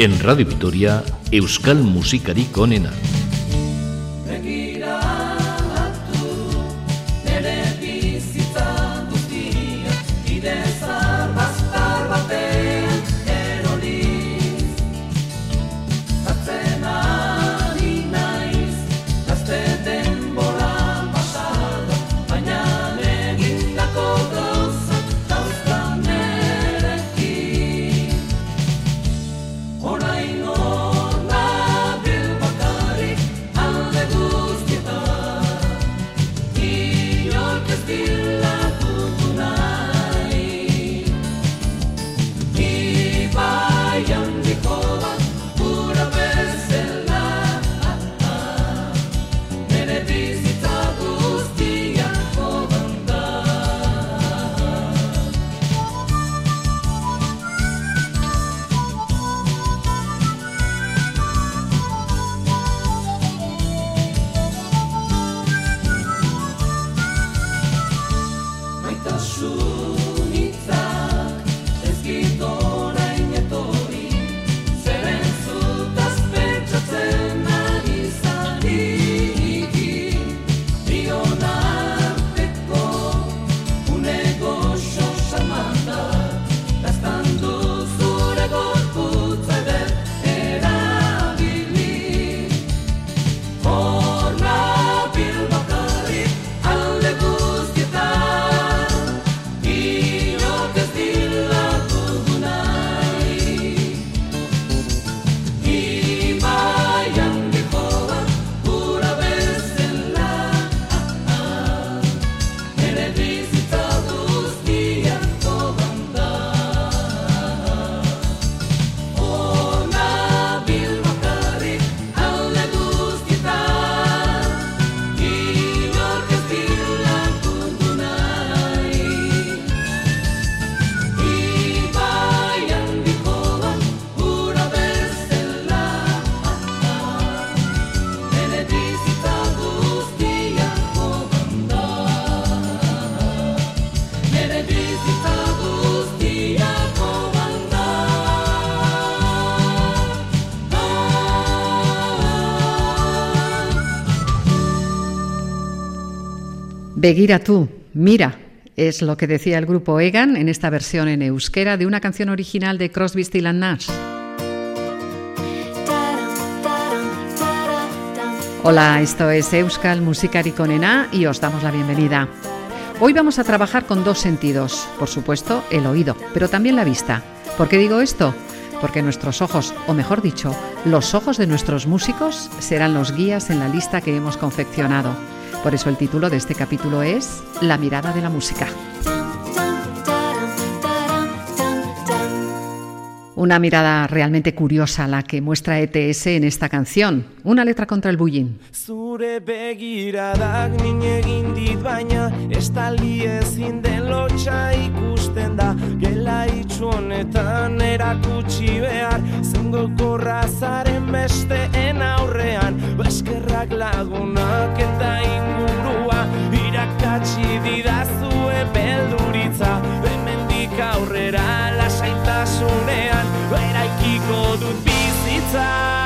En Radio Vitoria, Euskal Musikarik onena. Begiratu, mira, es lo que decía el grupo Egan en esta versión en euskera de una canción original de Crosby, Still Nash. Hola, esto es Euskal Musikarikonena y os damos la bienvenida. Hoy vamos a trabajar con dos sentidos, por supuesto el oído, pero también la vista. ¿Por qué digo esto? Porque nuestros ojos, o mejor dicho, los ojos de nuestros músicos serán los guías en la lista que hemos confeccionado. Por eso el título de este capítulo es La mirada de la música. Una mirada realmente curiosa la que muestra ETS en esta canción, una letra contra el bullying. Gela itxu honetan erakutsi behar. Zengo korrazaren besteen aurrean eskerrak lagunak eta ingurua. Irakatsi didazue belduritza hemendik aurrera lasaitasunean. Eraikiko dut bizitza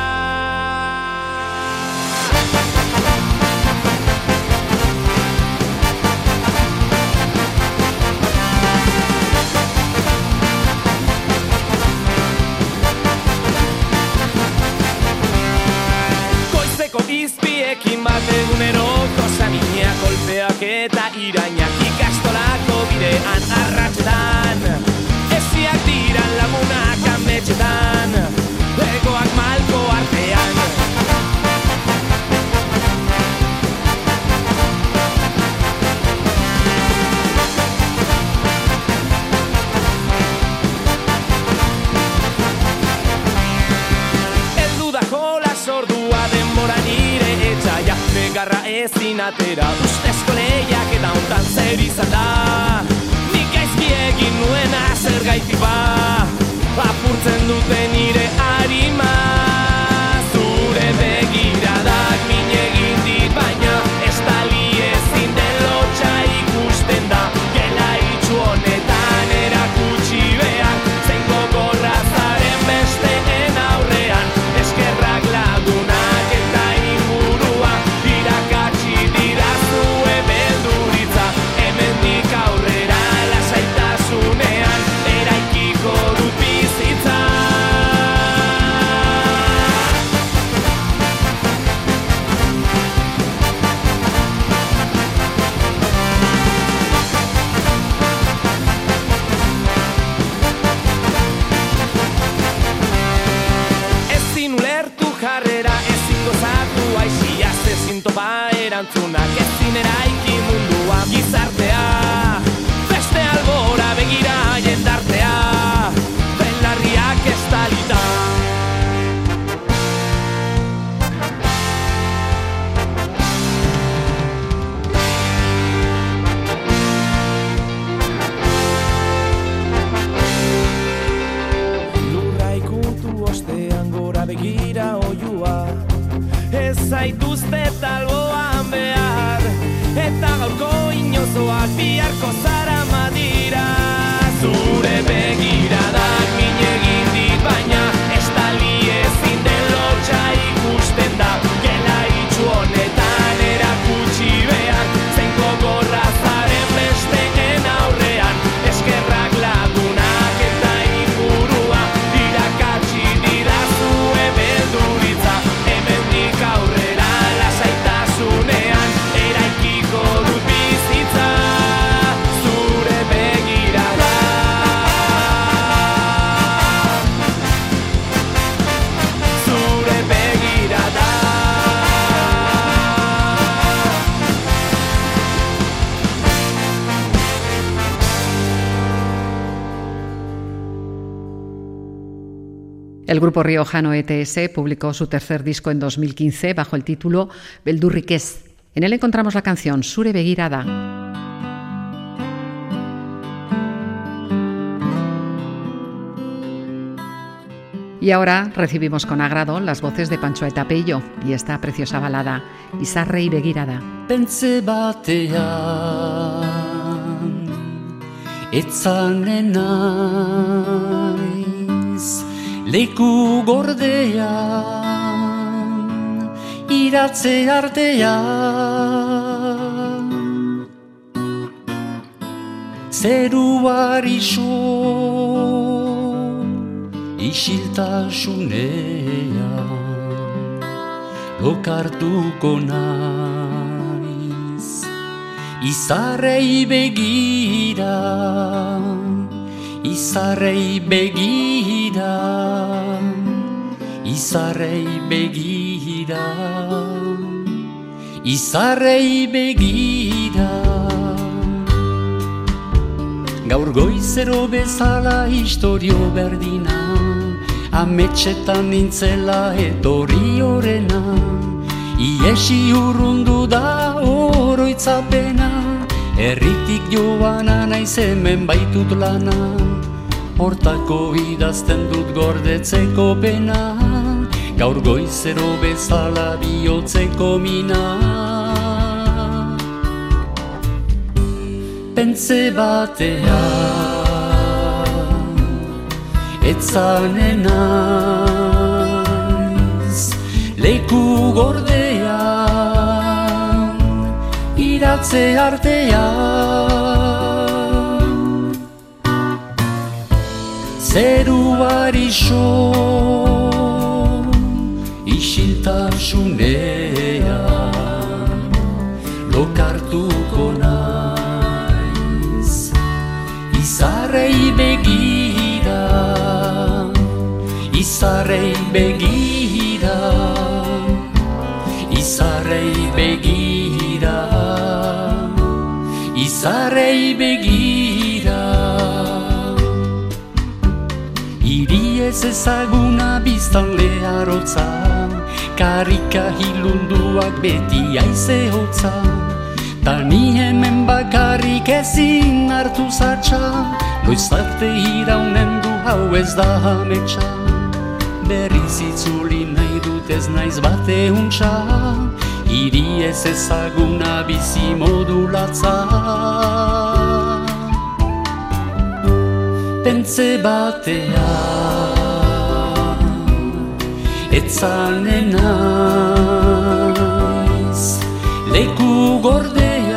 izpiekin bat egunero Kosamina kolpeak eta irainak ikastolako bidean arratxetan Esiak diran lagunak ametxetan ezin atera. Ustezko lehiak eta hontan zer izan da? Nik gaizki egin nuena zer gaiti ba? Apurtzen dute nire harima El grupo riojano ETS publicó su tercer disco en 2015 bajo el título Beldurriquez. En él encontramos la canción Sure Begirada. Y ahora recibimos con agrado las voces de Pancho Etapello y esta preciosa balada, Izarre y Begirada. Leku gordean Iratze artean. Zeruari so Isiltasunean lokartuko naiz Izarrei begira Izarrei begira Izarrei begira Izarrei begira. Gaur goizero bezala historio berdina Ametxetan nintzela etorri horrena Iesi urrundu da oroitzapena Erritik joana naiz hemen baitut lana Hortako idazten dut gordetzeko pena Gaur goizero bezala bihotzeko mina. Pentze batean Etzanen naiz Leku gordean Iratze artean Zeruari so Isiltasunean Lokartuko naiz. Izarrei begira Izarrei begira Izarrei begira Izarrei begira ez ezaguna biztan leharotza Karika hilunduak beti aize hotza Ta ni hemen bakarrik ezin hartu zatxa Noiz arte iraunen du hau ez da ametsa Berriz itzuli nahi dut ez naiz bate untxa Iri ez ezaguna bizi modulatza Pentze batean Naiz Leku gordean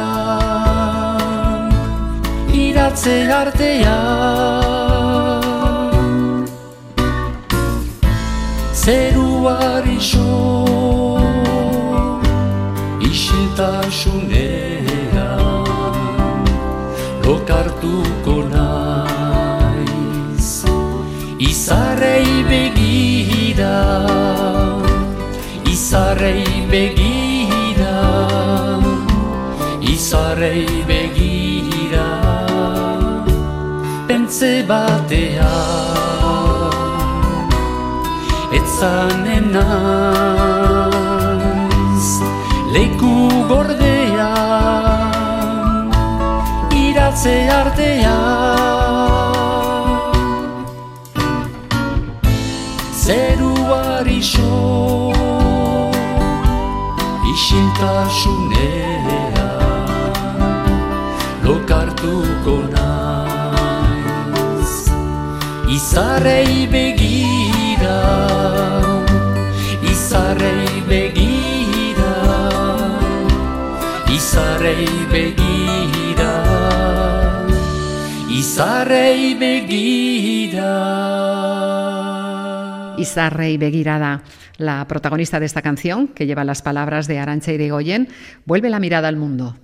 Iratze artean. Zeruari so Isiltasunean Lokartuko naiz. Izarrei begira begira Izarrei begira Pentze batea. Etzanen naiz Leku gordea Iratze artea Isiltasunea Lokartuko naiz. Izarrei begira Izarrei begira Izarrei begira. Izarrei begira Izarrei Begirada, la protagonista de esta canción, que lleva las palabras de Arancha Irigoyen, vuelve la mirada al mundo.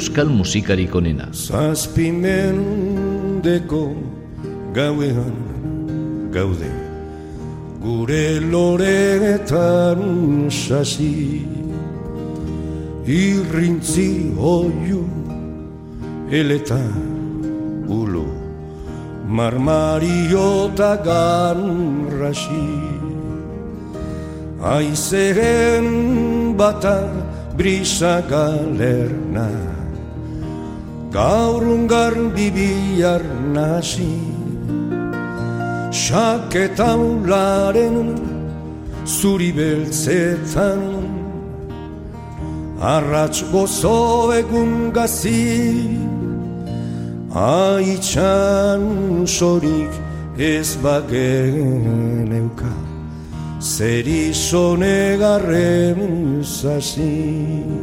Euskal musikarik onena. Zazpimendeko gauean gaude. Gure loretan sasi. Irrintzi oiu eleta ulo. Marmariota ganrasi Aizeren bata brisa galerna Gaur ungar bibiar nasi Saketa ularen zuri beltzetan. Arratx gozo egun gazi Aitxan sorik ez bagen euka. Zer izone garren zazi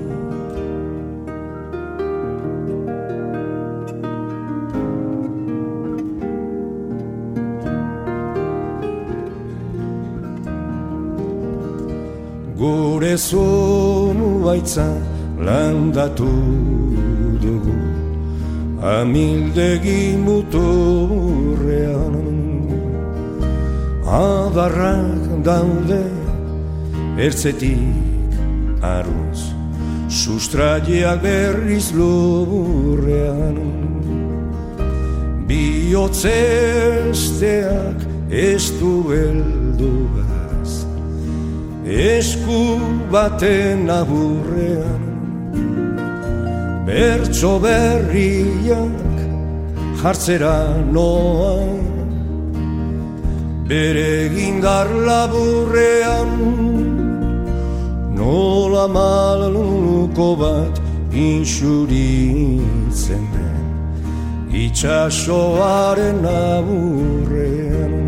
Gure zonu baitza landatu dugu. Amildegi muturrean. Adarrak daude ertzetik aruz Sustraiak berriz lurrean. Biotzesteak ez du eldugaz Esku baten aburrean Bertso berriak jartzera noan. Bere gindar laburrean nola maluko bat insuritzen itxasoaren aburrean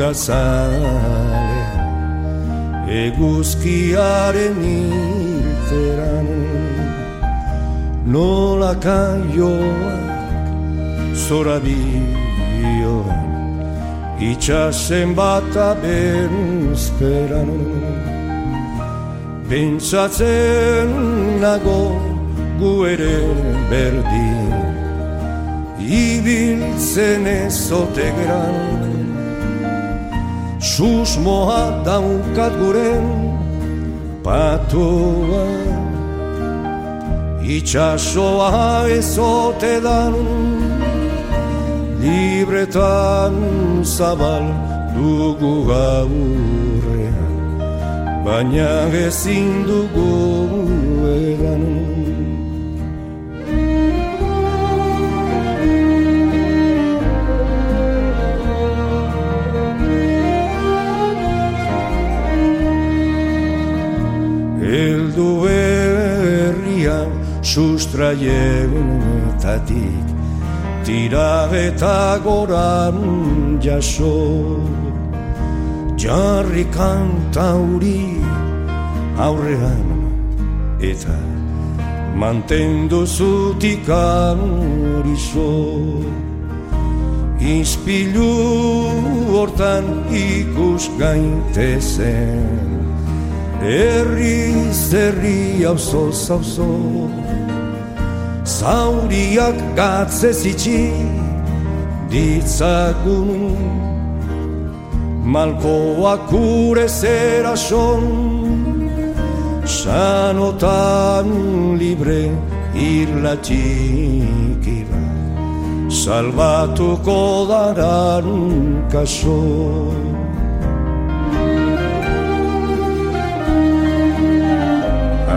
gura zale eguzkiaren irteran. Nola kaioak zora bioan itxasen bat abenzperan. Pentsatzen nago gu ere berdin ibiltzen ezote gran Susmoa daukat guren patoa. Itxasoa ezote dan libretan zabal dugu gaurrean. Baina ezin dugu egan Eldu herrian sustraietatik Tira eta goran jaso Jarri kantauri aurrean Eta mantendu zutikan horizo Inspilu hortan ikus gaintezen Herri zerri hauzo zauzo. Zauriak gatze zitsi ditzagun. Malkoak ure zera son Sanotan libre irla txikira Salbatuko daran kaso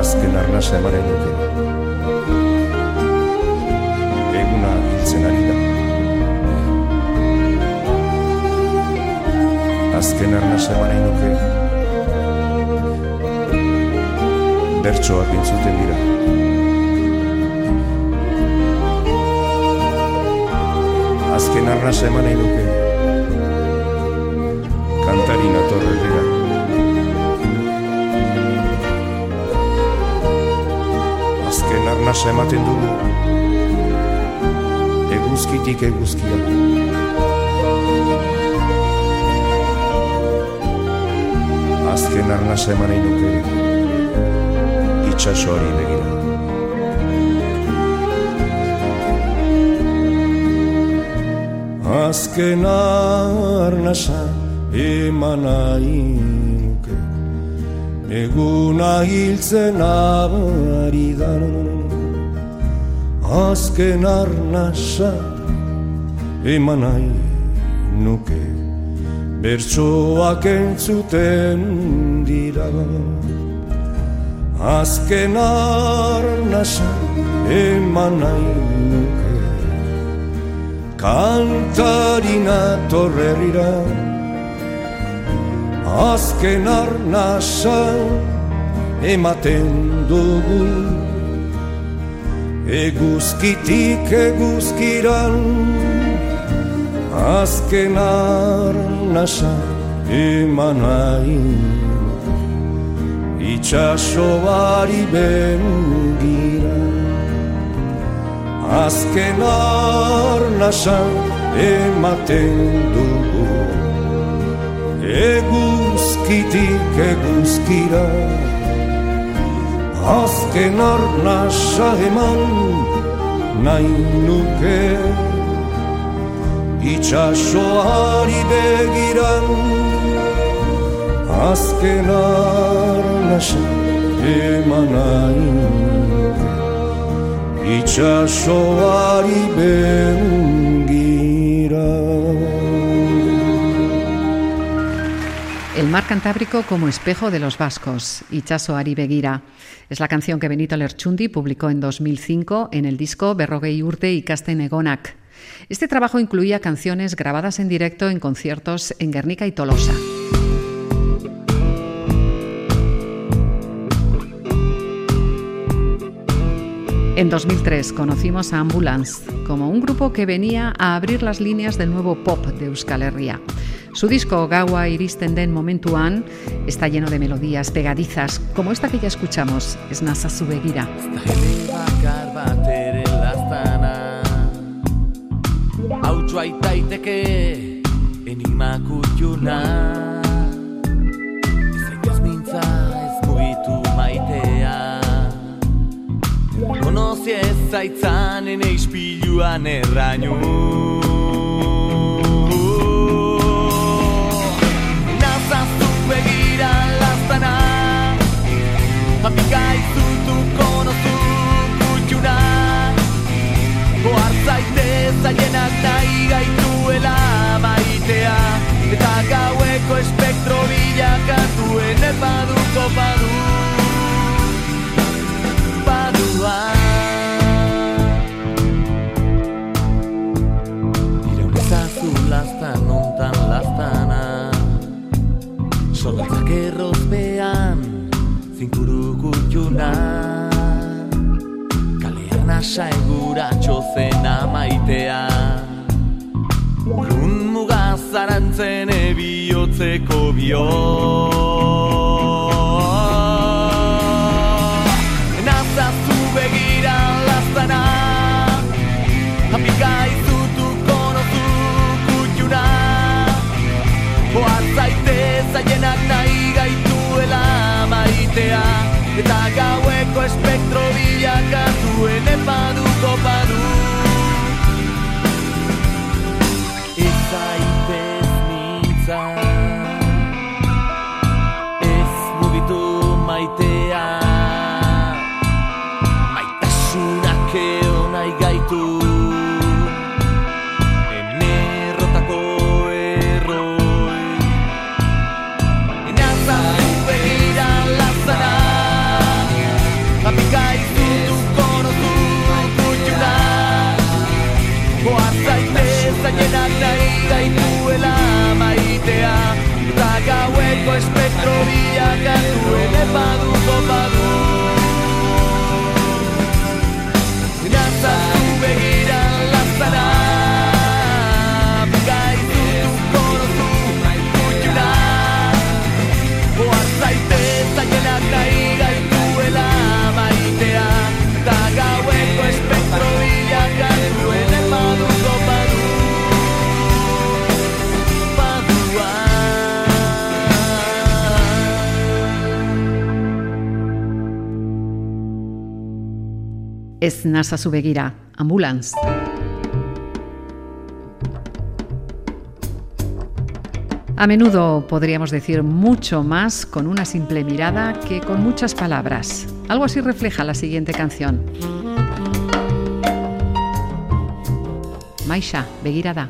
Azken arnasa emaren duke. Eguna hiltzen ari da. Azken arnasa emaren duke. Bertsoak entzuten dira. Azken arnasa eman duke. Kantarina torrerrera Azken arnasa ematen dugu. Eguzkitik eguzkia. Azken arnasa eman duke Itxasoari begira. Azken arnasa eman nahi nuke Eguna hiltzen ari da. Azken arnasa eman nahi nuke. Bertsoak entzuten dira. Azken arnasa eman nahi nuke. Kantarina torrerira Azken arnasa ematen dugu. Eguzkitik eguzkiran Azken arnasa eman nahi. Itxasoari bengira Azken arnasa ematen dugu Eguzkitik eguzkira. Azken arnasa eman nahi nuke. Itxasoari begiran Azken arnasa eman nahi nuke. Itxasoari bengira mar Cantábrico como espejo de los vascos, Itxasoari begira. Es la canción que Benito Lerchundi publicó en 2005 en el disco Berrogei urte ikasten egonak. Este trabajo incluía canciones grabadas en directo en conciertos en Guernica y Tolosa. En 2003 conocimos a Ambulance como un grupo que venía a abrir las líneas del nuevo pop de Euskal Herria. Su disco Gaua iristen den momentuan está lleno de melodías pegadizas, como esta que ya escuchamos, es Nasa Zubegira. zie ez zaitzan ene izpiluan erraino Nazaztuk begira lastana Apika izutu konotu kutxuna Oartzaite zailenak nahi gaituela maitea Eta gaueko espektro bilakatu Enepaduko padu, padu. errozpean zinkuru kutxuna kalean asa egura txozen amaitea. Urrun mugaz arantzen ebiotzeko biot ezazu begira, ambulantz. A menudo podríamos decir mucho más con una simple mirada que con muchas palabras. Algo así refleja la siguiente canción. Maixa, begirada.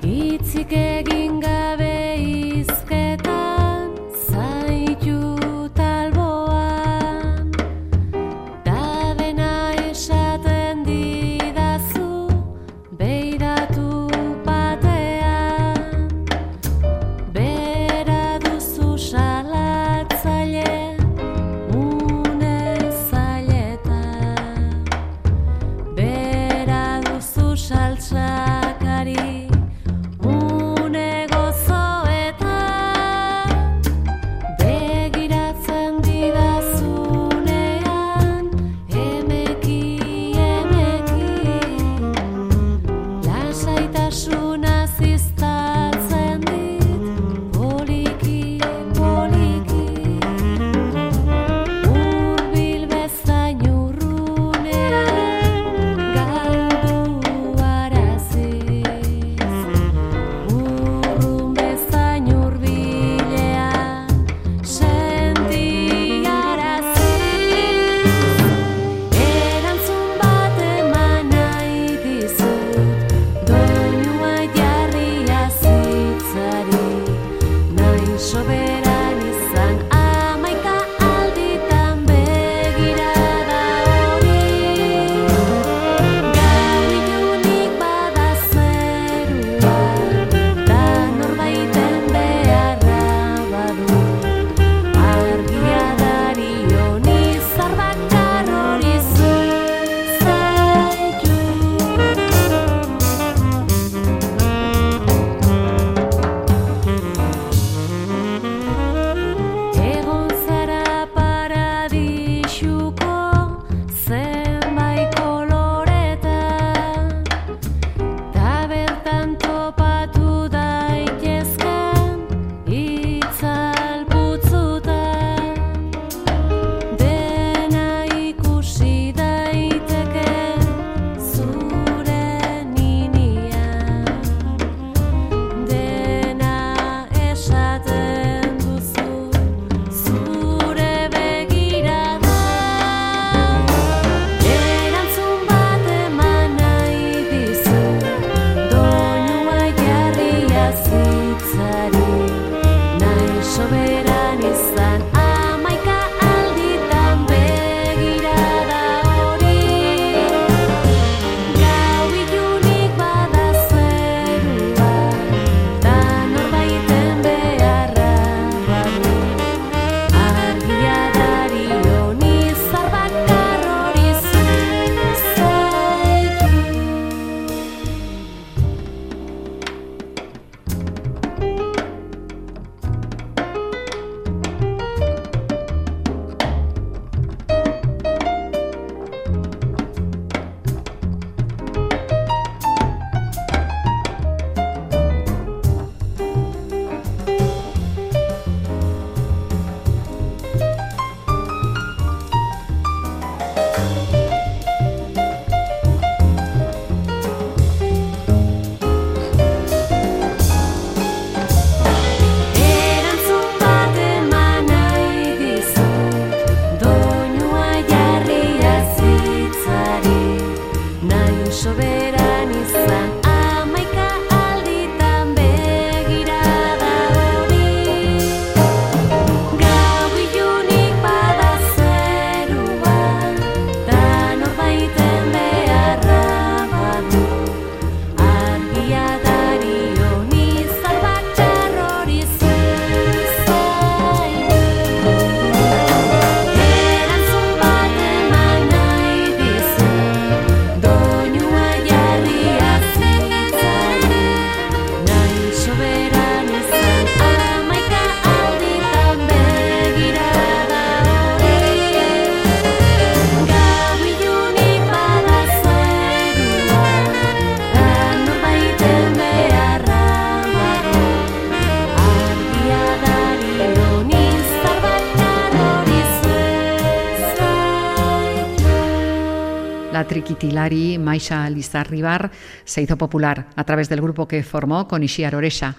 Triquitilari, Maisha Lizarribar, se hizo popular a través del grupo que formó con Ishiar Oresha.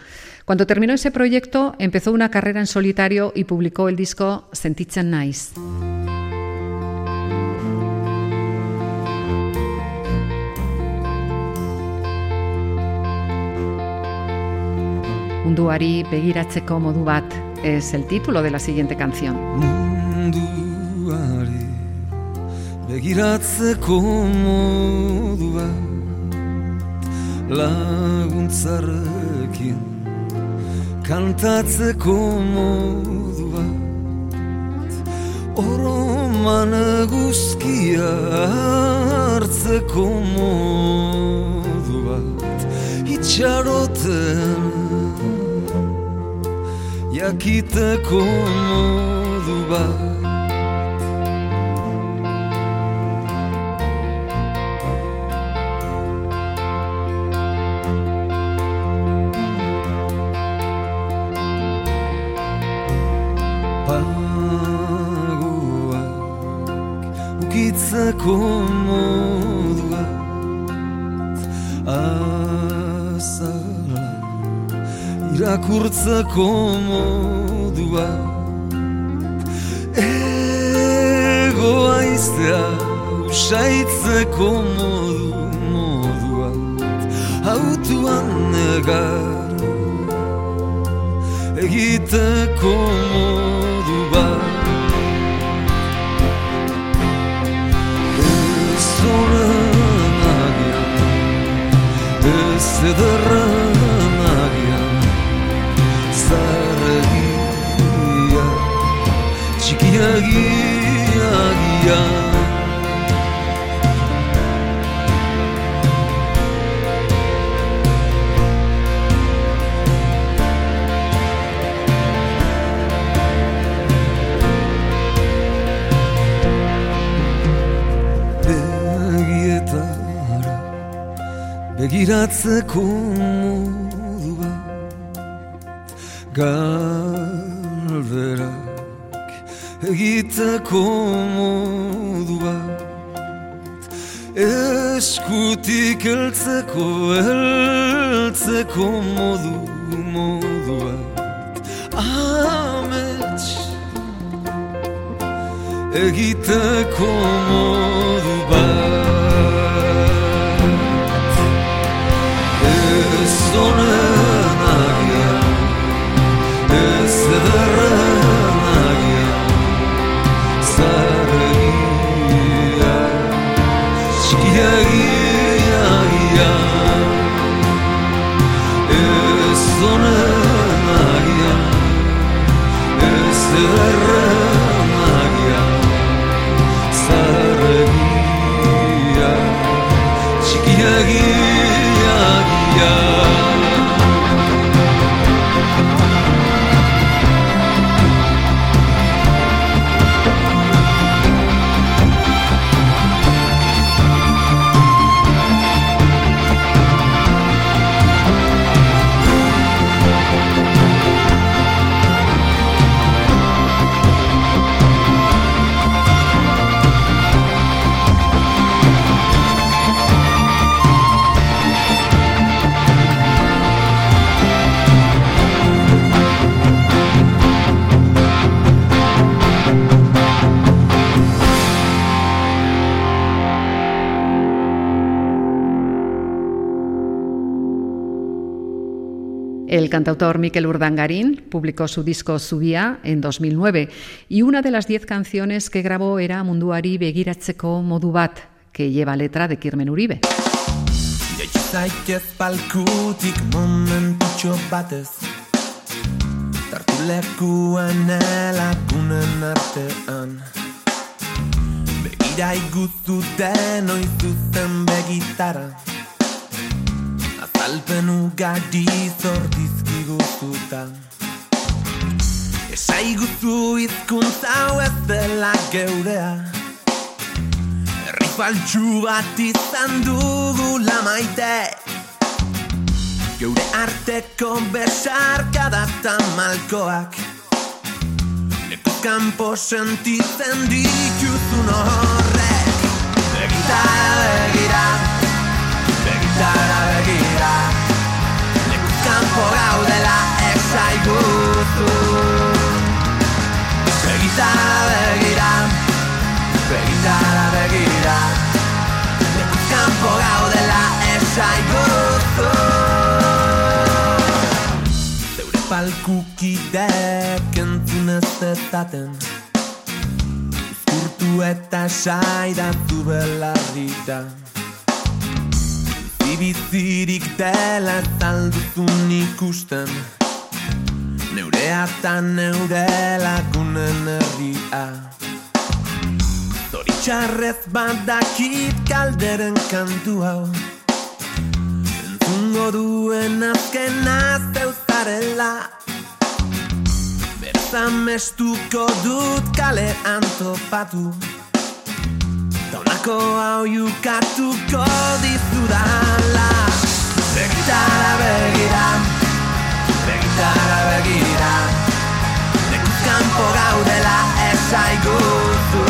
Cuando terminó ese proyecto, empezó una carrera en solitario y publicó el disco Sentitzen Nice. Munduari begiratzeko modu bat es el título de la siguiente canción. Begiratzeko modu bat laguntzarekin kantatzeko modu bat oroman eguzkia hartzeko modu bat itxaroten jakiteko modu modua azala irakurtzeko modua egoa iztea usaitzeko modu modua. Autuan negar egiteko modu bat Agian Zarregia Txikiagia agian begiratzeko modu bat galberak egiteko modu bat eskutik eltzeko eltzeko modu modu amets egiteko modu bat cantautor Miquel Urdangarín publicó su disco Subía en 2009 y una de las diez canciones que grabó era Munduari begiratzeko modu bat, que lleva letra de Kirmen Uribe. Azalpen ugari zordizkiguzuta Esaiguzu hizkuntza hau ez dela geurea. Herri bat izan dugula maite. Geure arteko besarkada eta malkoak Lekuz kanpo sentitzen dituzun horrek. Begitara begira. Begitara begira kanpo gaudela esaiguzu Begitara begira Begitara begira. Lekuz kanpo gaudela esaiguzu Zeure palkukidek entzun ez dezaten Uzkurtu eta saidatu belarrita Bizirik dela zalduzun ikusten. Neurea eta neure lagunen herria. Zoritxarrez badakit kalderen kantu hau. Entzungo duen azkena zeuzarela Berzamestuko dut kalean topatu Taunako hau jukatuko dizudala. Begitara begira Begitara begira. Lekuz kanpo gaudela esaiguzu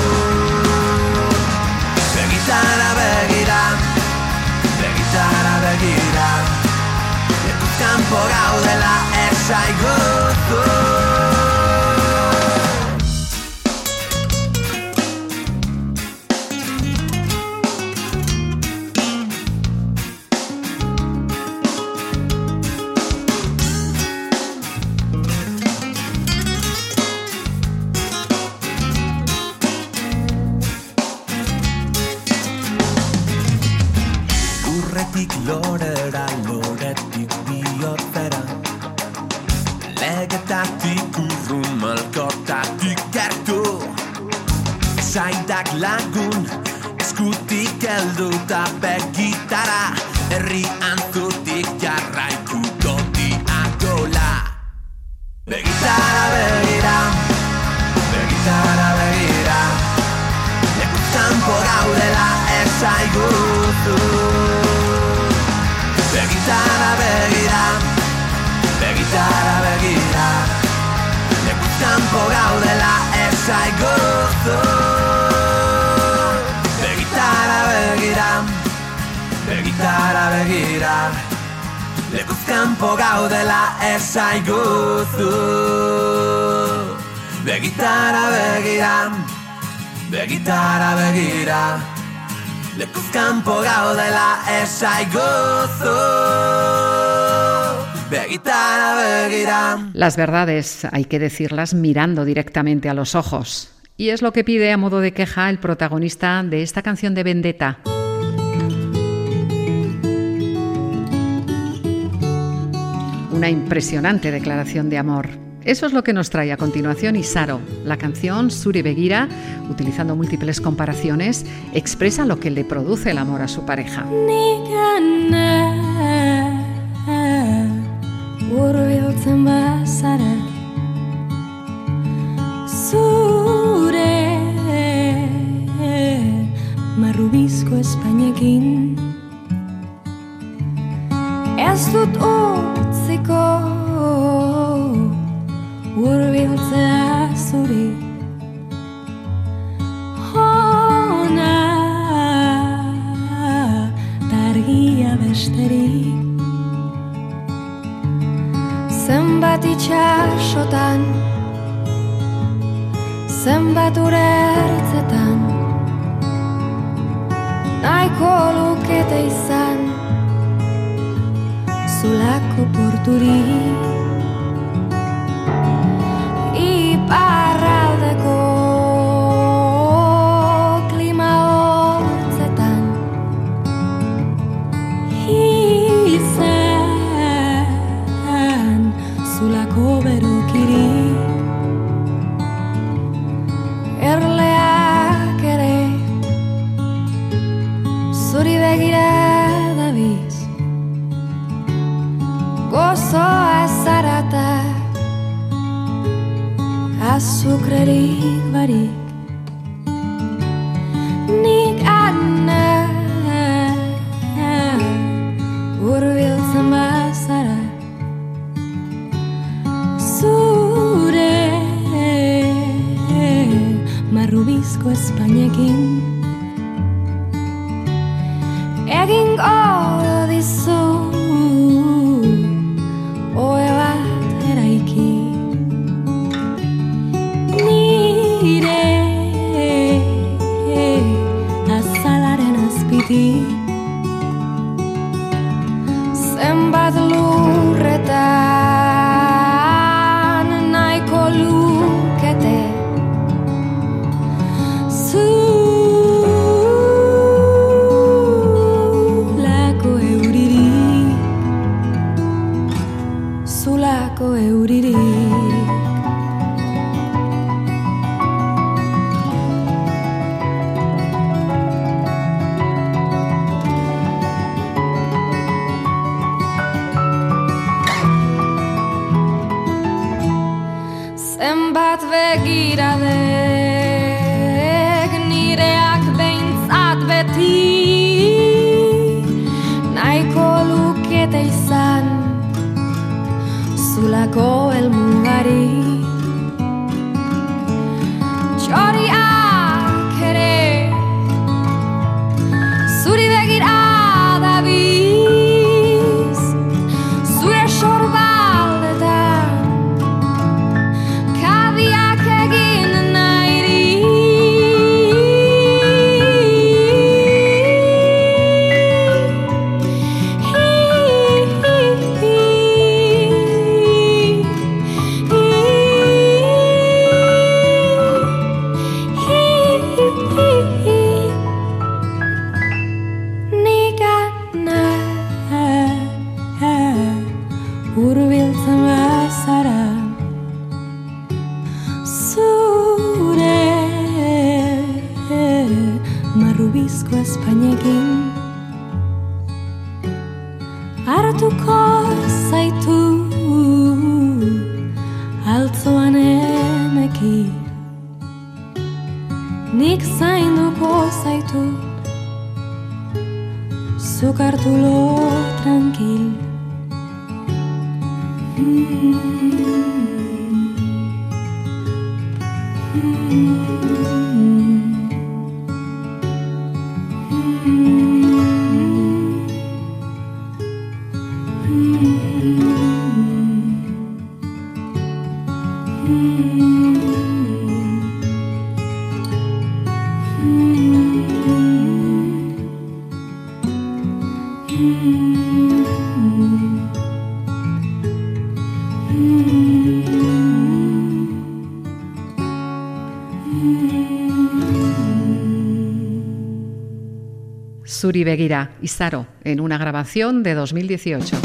Begitara begira Begitara begira. Lekuz kanpo gaudela esaiguzu Saidak lagun, eskutik heldu eta begitara Herri kanpo gaudela esaiguzu Begitara begira, begitara begira Lekuz kanpo gaudela esaiguzu Las verdades hay que decirlas mirando directamente a los ojos. Y es lo que pide a modo de queja el protagonista de esta canción de Vendetta. Una impresionante declaración de amor. Eso es lo que nos trae a continuación Isaro. La canción Suri Begira, utilizando múltiples comparaciones, expresa lo que le produce el amor a su pareja. Ez dut utziko Urbiltzea zuri Hona Targia besterik Zenbat itxasotan Zenbat ure ertzetan Naiko lukete izan Zulako porturik hartuko zaitu Zuri Begira, Saro en una grabación de 2018.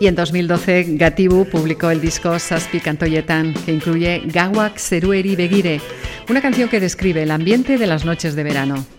Y en 2012, Gatibu publicó el disco Saspi Kantoyetan, que incluye Gawak Zerueri Begire, una canción que describe el ambiente de las noches de verano.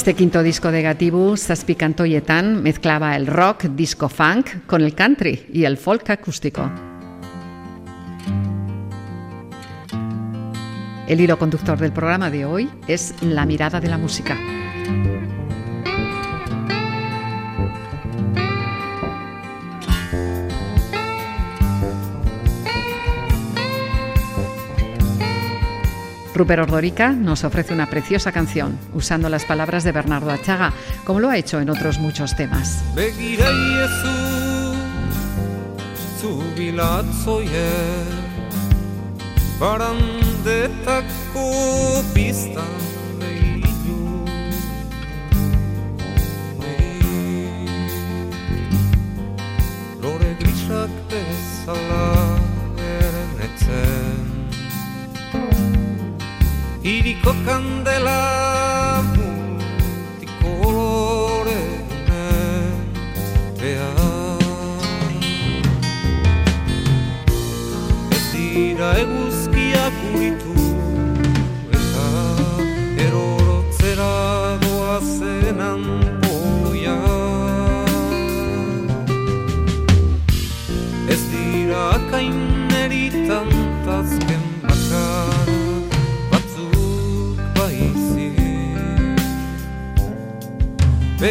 Este quinto disco de Gatibu, Zazpi Cantoyetan, mezclaba el rock, disco funk con el country y el folk acústico. El hilo conductor del programa de hoy es la mirada de la música. Rupert Ordorica nos ofrece una preciosa canción usando las palabras de Bernardo Achaga, como lo ha hecho en otros muchos temas. cook on the.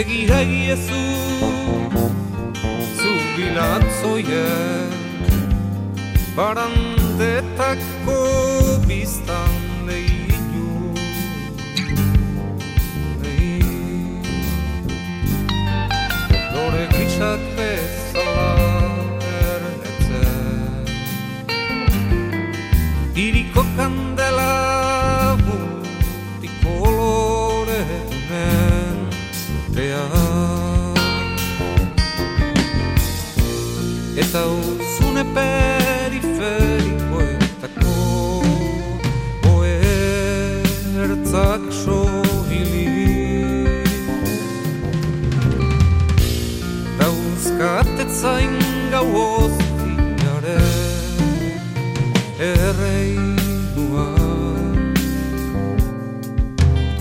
Begira iezu zubilatzoien Barandetako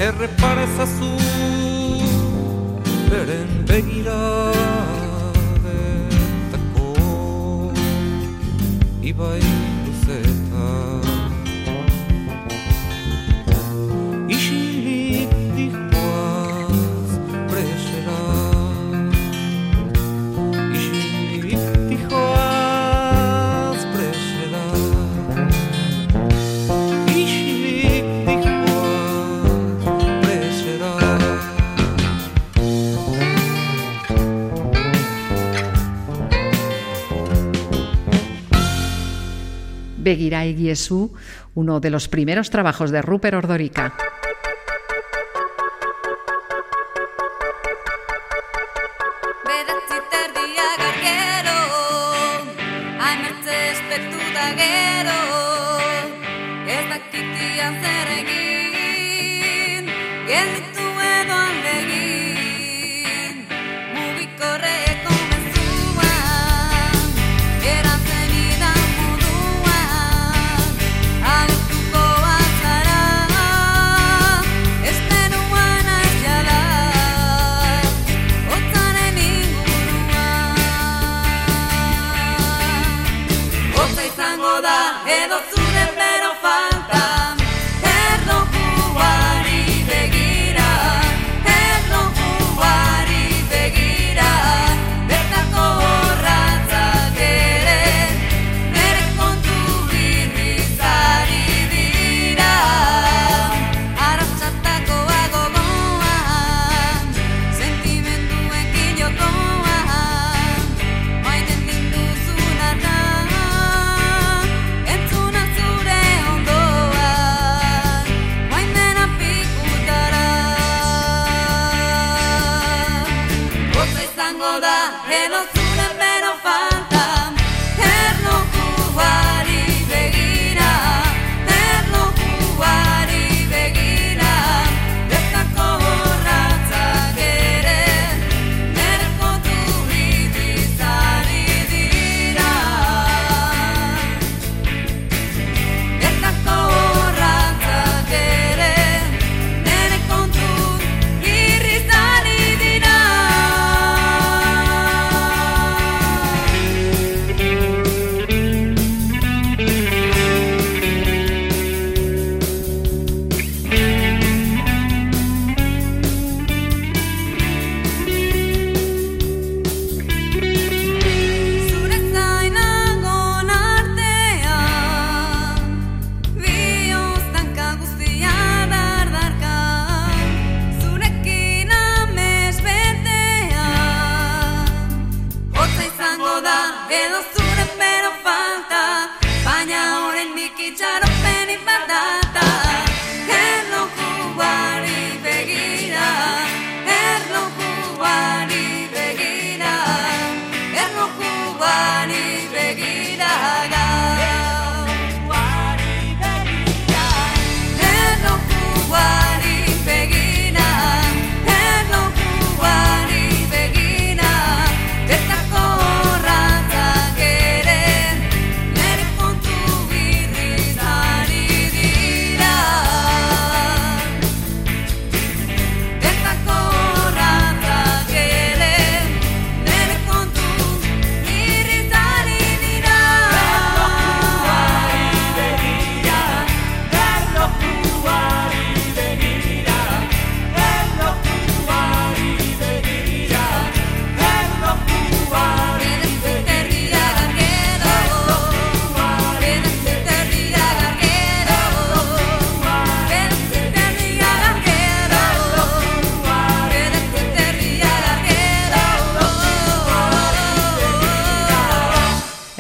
e repara ezazu beren begiradetako ibai luzetan Begira y uno de los primeros trabajos de Rupert Ordorica.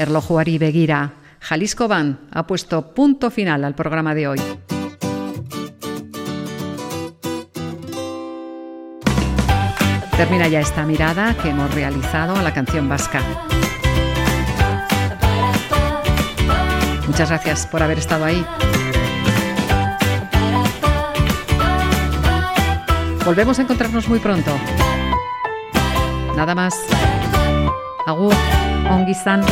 erlojuari begira. Jalisco Band ha puesto punto final al programa de hoy. Termina ya esta mirada que hemos realizado a la canción vasca. Muchas gracias por haber estado ahí. Volvemos a encontrarnos muy pronto. Nada más. Agur, ongi san.